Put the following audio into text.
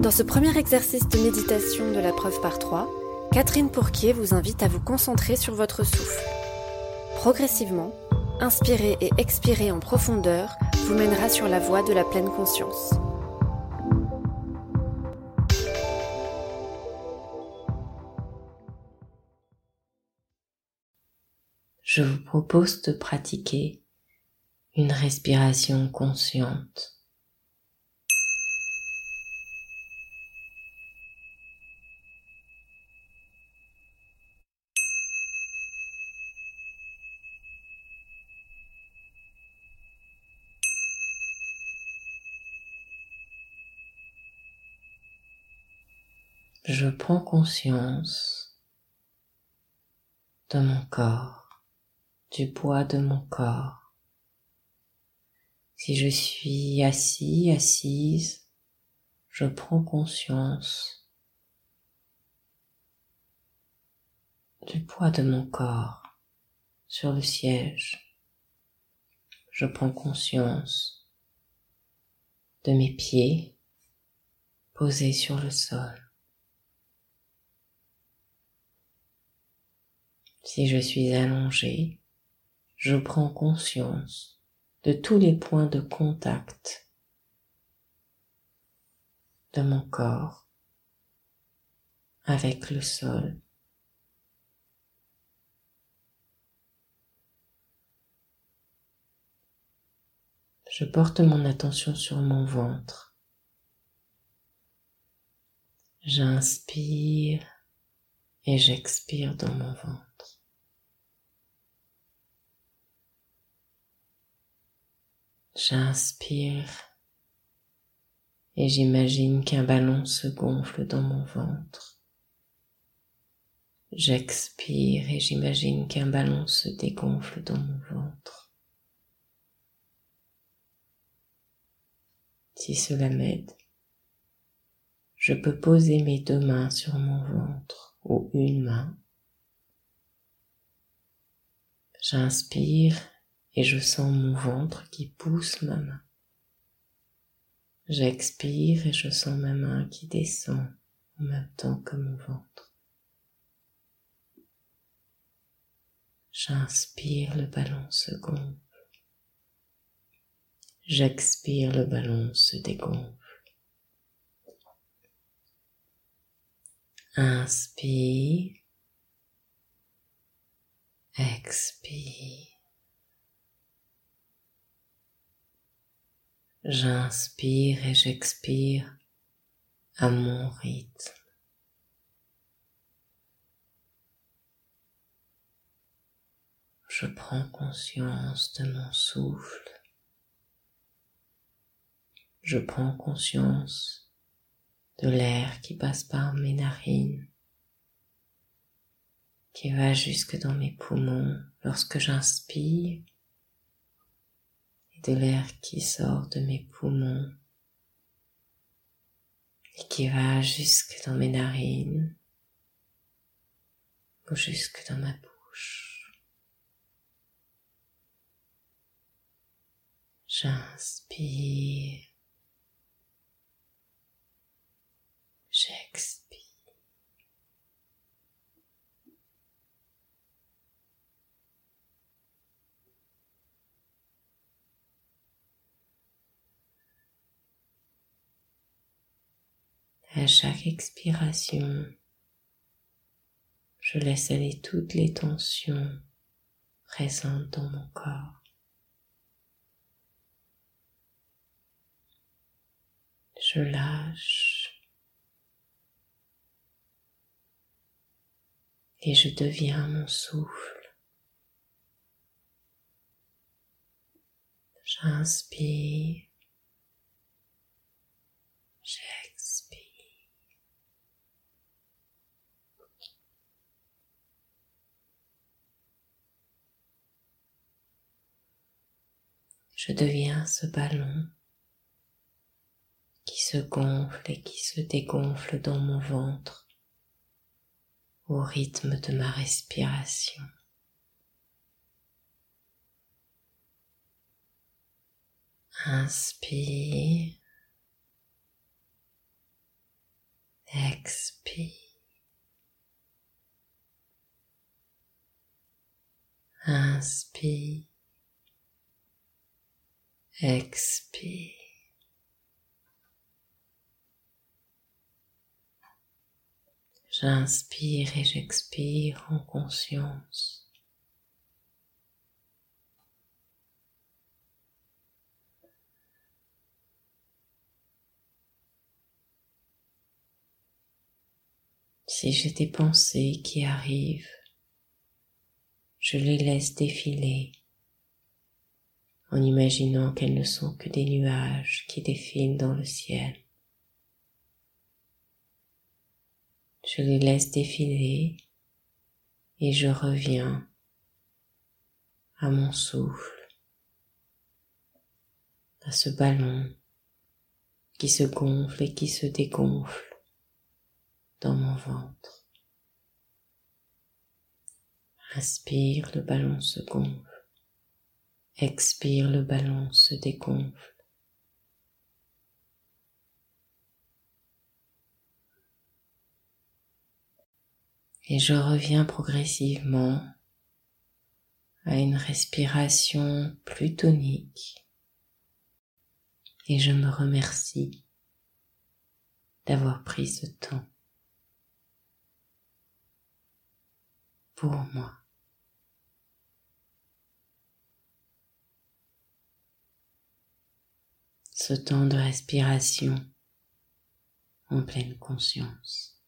Dans ce premier exercice de méditation de la preuve par 3, Catherine Pourquier vous invite à vous concentrer sur votre souffle. Progressivement, inspirer et expirer en profondeur vous mènera sur la voie de la pleine conscience. Je vous propose de pratiquer une respiration consciente. Je prends conscience de mon corps, du poids de mon corps. Si je suis assis, assise, je prends conscience du poids de mon corps sur le siège. Je prends conscience de mes pieds posés sur le sol. Si je suis allongé, je prends conscience de tous les points de contact de mon corps avec le sol. Je porte mon attention sur mon ventre. J'inspire et j'expire dans mon ventre. J'inspire et j'imagine qu'un ballon se gonfle dans mon ventre. J'expire et j'imagine qu'un ballon se dégonfle dans mon ventre. Si cela m'aide, je peux poser mes deux mains sur mon ventre ou une main. J'inspire et je sens mon ventre qui pousse ma main. J'expire et je sens ma main qui descend en même temps que mon ventre. J'inspire, le ballon se gonfle. J'expire, le ballon se dégonfle. Inspire. Expire. J'inspire et j'expire à mon rythme. Je prends conscience de mon souffle. Je prends conscience de l'air qui passe par mes narines, qui va jusque dans mes poumons lorsque j'inspire de l'air qui sort de mes poumons et qui va jusque dans mes narines ou jusque dans ma bouche. J'inspire. À chaque expiration, je laisse aller toutes les tensions présentes dans mon corps. Je lâche et je deviens mon souffle. J'inspire, je deviens ce ballon qui se gonfle et qui se dégonfle dans mon ventre au rythme de ma respiration. Inspire. Expire. Inspire. Expire. J'inspire et j'expire en conscience. Si j'ai des pensées qui arrivent, je les laisse défiler en imaginant qu'elles ne sont que des nuages qui défilent dans le ciel. Je les laisse défiler et je reviens à mon souffle, à ce ballon qui se gonfle et qui se dégonfle dans mon ventre. Inspire, le ballon se gonfle. Expire, le ballon se dégonfle. Et je reviens progressivement à une respiration plus tonique. Et je me remercie d'avoir pris ce temps pour moi. Ce temps de respiration en pleine conscience.